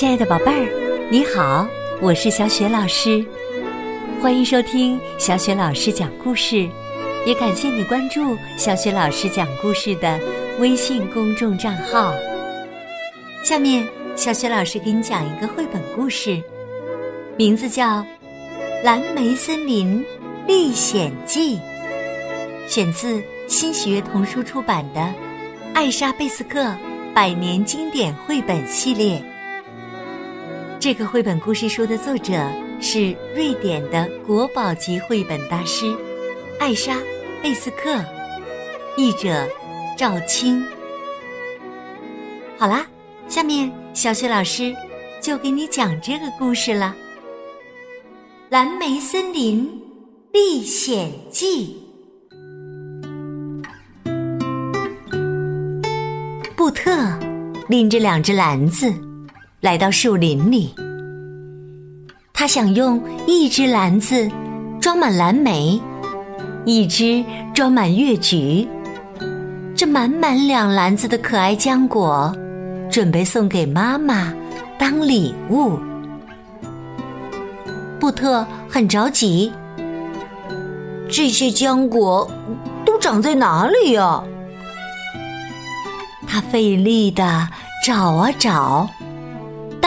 亲爱的宝贝儿，你好，我是小雪老师，欢迎收听小雪老师讲故事，也感谢你关注小雪老师讲故事的微信公众账号。下面，小雪老师给你讲一个绘本故事，名字叫《蓝莓森林历险记》，选自新喜悦童书出版的《艾莎贝斯克百年经典绘本系列》。这个绘本故事书的作者是瑞典的国宝级绘本大师艾莎·贝斯克，译者赵青。好啦，下面小雪老师就给你讲这个故事了，《蓝莓森林历险记》。布特拎着两只篮子。来到树林里，他想用一只篮子装满蓝莓，一只装满月菊。这满满两篮子的可爱浆果，准备送给妈妈当礼物。布特很着急，这些浆果都长在哪里呀？他费力的找啊找。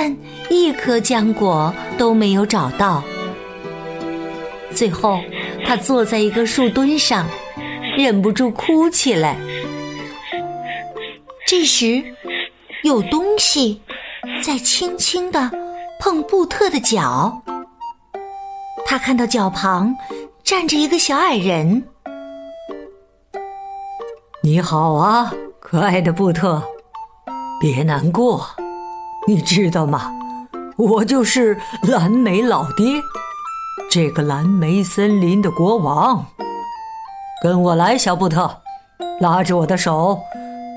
但一颗浆果都没有找到。最后，他坐在一个树墩上，忍不住哭起来。这时，有东西在轻轻的碰布特的脚。他看到脚旁站着一个小矮人。“你好啊，可爱的布特，别难过。”你知道吗？我就是蓝莓老爹，这个蓝莓森林的国王。跟我来，小布特，拉着我的手，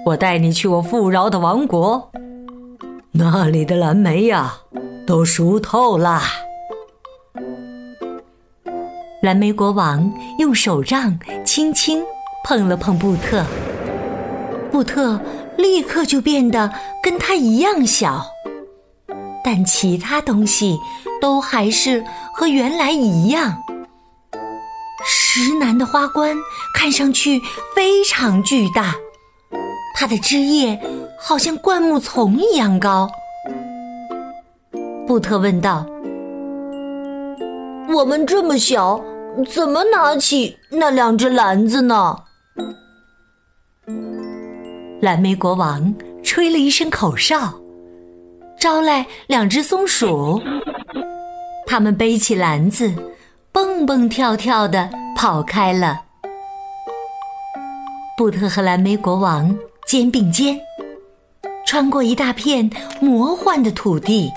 我带你去我富饶的王国。那里的蓝莓呀，都熟透啦。蓝莓国王用手杖轻轻碰了碰布特，布特立刻就变得跟他一样小。但其他东西都还是和原来一样。石楠的花冠看上去非常巨大，它的枝叶好像灌木丛一样高。布特问道：“我们这么小，怎么拿起那两只篮子呢？”蓝莓国王吹了一声口哨。招来两只松鼠，他们背起篮子，蹦蹦跳跳的跑开了。布特和蓝莓国王肩并肩，穿过一大片魔幻的土地。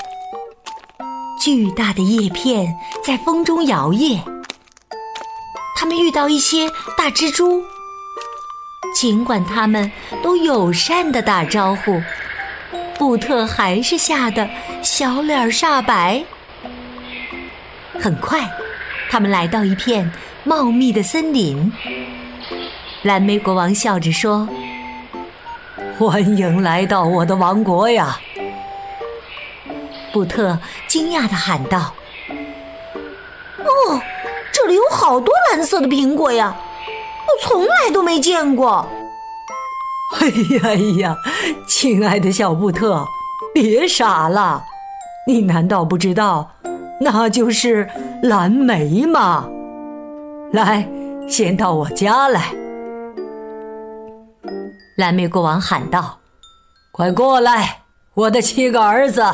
巨大的叶片在风中摇曳。他们遇到一些大蜘蛛，尽管他们都友善的打招呼。布特还是吓得小脸煞白。很快，他们来到一片茂密的森林。蓝莓国王笑着说：“欢迎来到我的王国呀！”布特惊讶的喊道：“哦，这里有好多蓝色的苹果呀！我从来都没见过。”哎 呀哎呀，亲爱的小布特，别傻了！你难道不知道，那就是蓝莓吗？来，先到我家来。蓝莓国王喊道：“快过来，我的七个儿子！”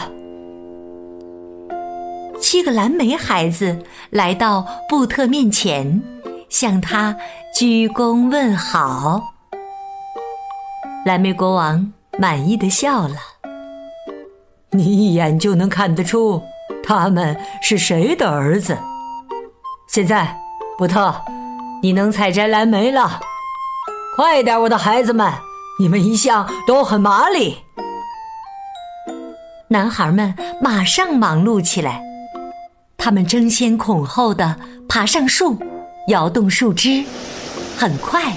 七个蓝莓孩子来到布特面前，向他鞠躬问好。蓝莓国王满意的笑了。你一眼就能看得出他们是谁的儿子。现在，布特，你能采摘蓝莓了。快点，我的孩子们，你们一向都很麻利。男孩们马上忙碌起来，他们争先恐后的爬上树，摇动树枝，很快，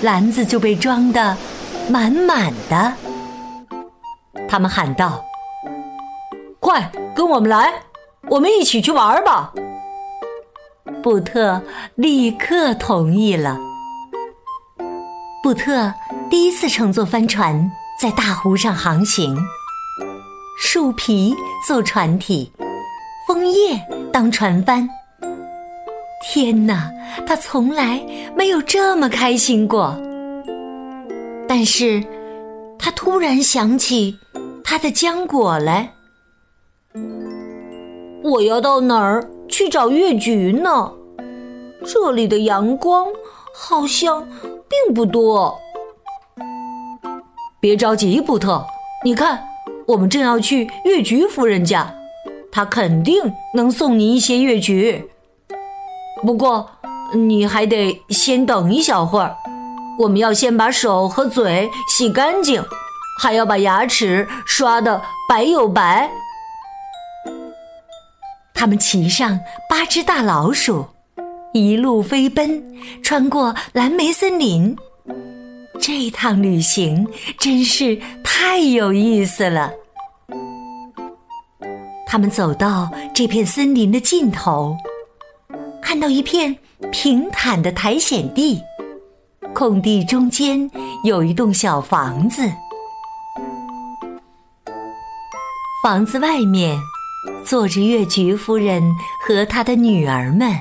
篮子就被装的。满满的，他们喊道：“快跟我们来，我们一起去玩吧。布特立刻同意了。布特第一次乘坐帆船在大湖上航行，树皮做船体，枫叶当船帆。天哪，他从来没有这么开心过。但是，他突然想起他的浆果来。我要到哪儿去找月菊呢？这里的阳光好像并不多。别着急，布特，你看，我们正要去月菊夫人家，她肯定能送你一些月菊。不过，你还得先等一小会儿，我们要先把手和嘴洗干净，还要把牙齿刷得白又白。他们骑上八只大老鼠，一路飞奔，穿过蓝莓森林。这趟旅行真是太有意思了。他们走到这片森林的尽头，看到一片平坦的苔藓地，空地中间有一栋小房子，房子外面。坐着月菊夫人和她的女儿们。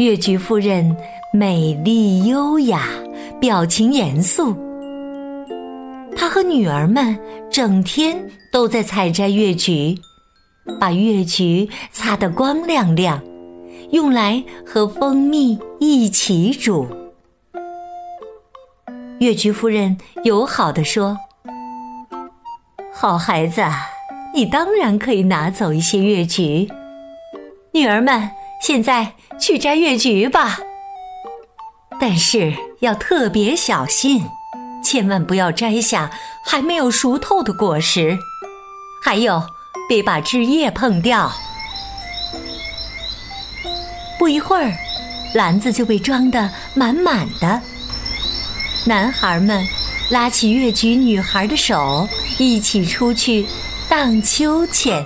月菊夫人美丽优雅，表情严肃。她和女儿们整天都在采摘月菊，把月菊擦得光亮亮，用来和蜂蜜一起煮。月菊夫人友好的说：“好孩子。”你当然可以拿走一些月菊，女儿们，现在去摘月菊吧。但是要特别小心，千万不要摘下还没有熟透的果实，还有别把枝叶碰掉。不一会儿，篮子就被装得满满的。男孩们拉起月菊女孩的手，一起出去。荡秋千，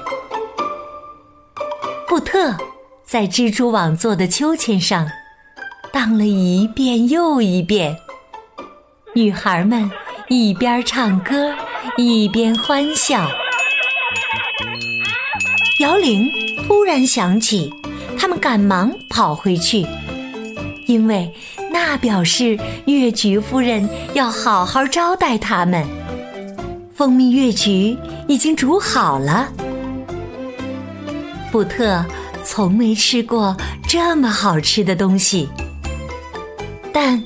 布特在蜘蛛网做的秋千上荡了一遍又一遍。女孩们一边唱歌一边欢笑。摇铃突然响起，他们赶忙跑回去，因为那表示月菊夫人要好好招待他们。蜂蜜月菊。已经煮好了。布特从没吃过这么好吃的东西，但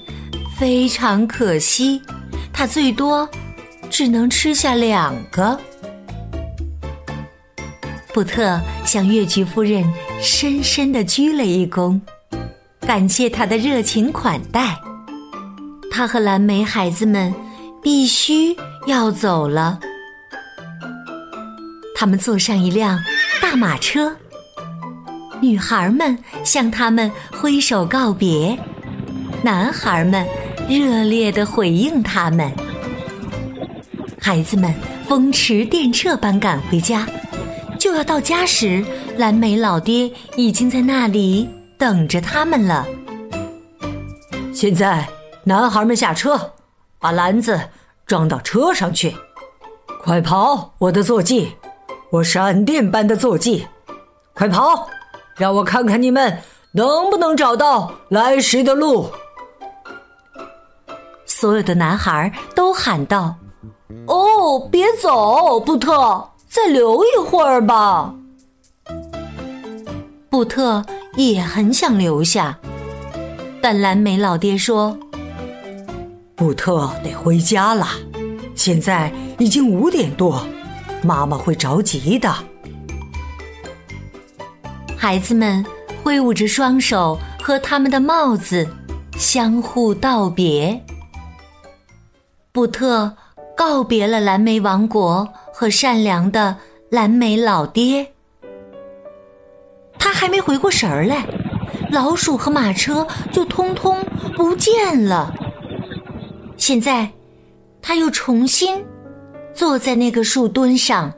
非常可惜，他最多只能吃下两个。布特向月菊夫人深深的鞠了一躬，感谢他的热情款待。他和蓝莓孩子们必须要走了。他们坐上一辆大马车，女孩们向他们挥手告别，男孩们热烈的回应他们。孩子们风驰电掣般赶回家，就要到家时，蓝莓老爹已经在那里等着他们了。现在，男孩们下车，把篮子装到车上去，快跑，我的坐骑！我闪电般的坐骑，快跑！让我看看你们能不能找到来时的路。所有的男孩都喊道：“哦，别走，布特，再留一会儿吧。”布特也很想留下，但蓝莓老爹说：“布特得回家了，现在已经五点多。”妈妈会着急的。孩子们挥舞着双手和他们的帽子相互道别。布特告别了蓝莓王国和善良的蓝莓老爹。他还没回过神儿来，老鼠和马车就通通不见了。现在，他又重新。坐在那个树墩上，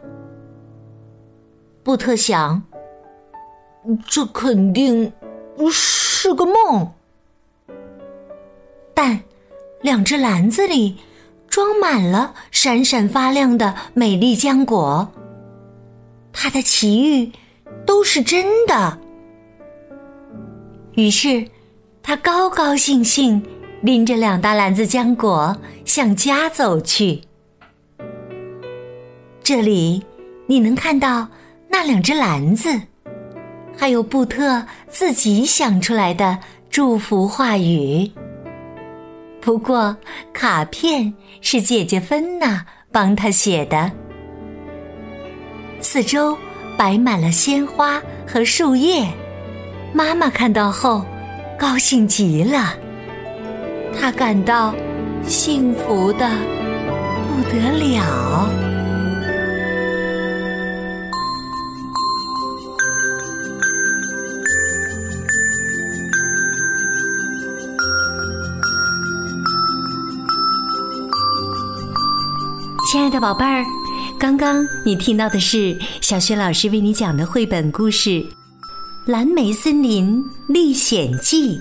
布特想，这肯定是个梦。但两只篮子里装满了闪闪发亮的美丽浆果，他的奇遇都是真的。于是，他高高兴兴拎着两大篮子浆果向家走去。这里你能看到那两只篮子，还有布特自己想出来的祝福话语。不过，卡片是姐姐芬娜帮他写的。四周摆满了鲜花和树叶，妈妈看到后高兴极了，她感到幸福的不得了。亲爱的宝贝儿，刚刚你听到的是小雪老师为你讲的绘本故事《蓝莓森林历险记》。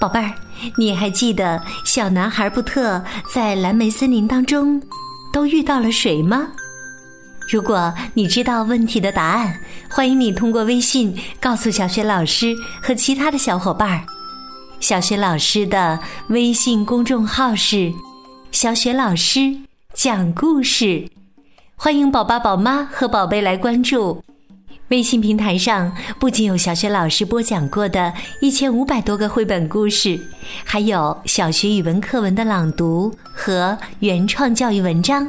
宝贝儿，你还记得小男孩布特在蓝莓森林当中都遇到了谁吗？如果你知道问题的答案，欢迎你通过微信告诉小雪老师和其他的小伙伴儿。小学老师的微信公众号是“小雪老师”。讲故事，欢迎宝爸宝妈和宝贝来关注。微信平台上不仅有小学老师播讲过的一千五百多个绘本故事，还有小学语文课文的朗读和原创教育文章。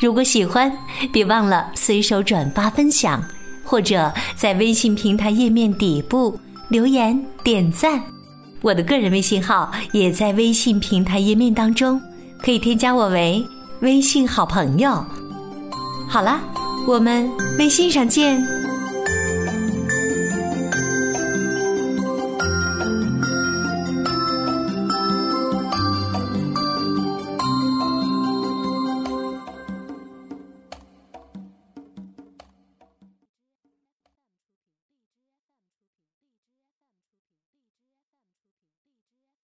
如果喜欢，别忘了随手转发分享，或者在微信平台页面底部留言点赞。我的个人微信号也在微信平台页面当中，可以添加我为。微信好朋友，好了，我们微信上见。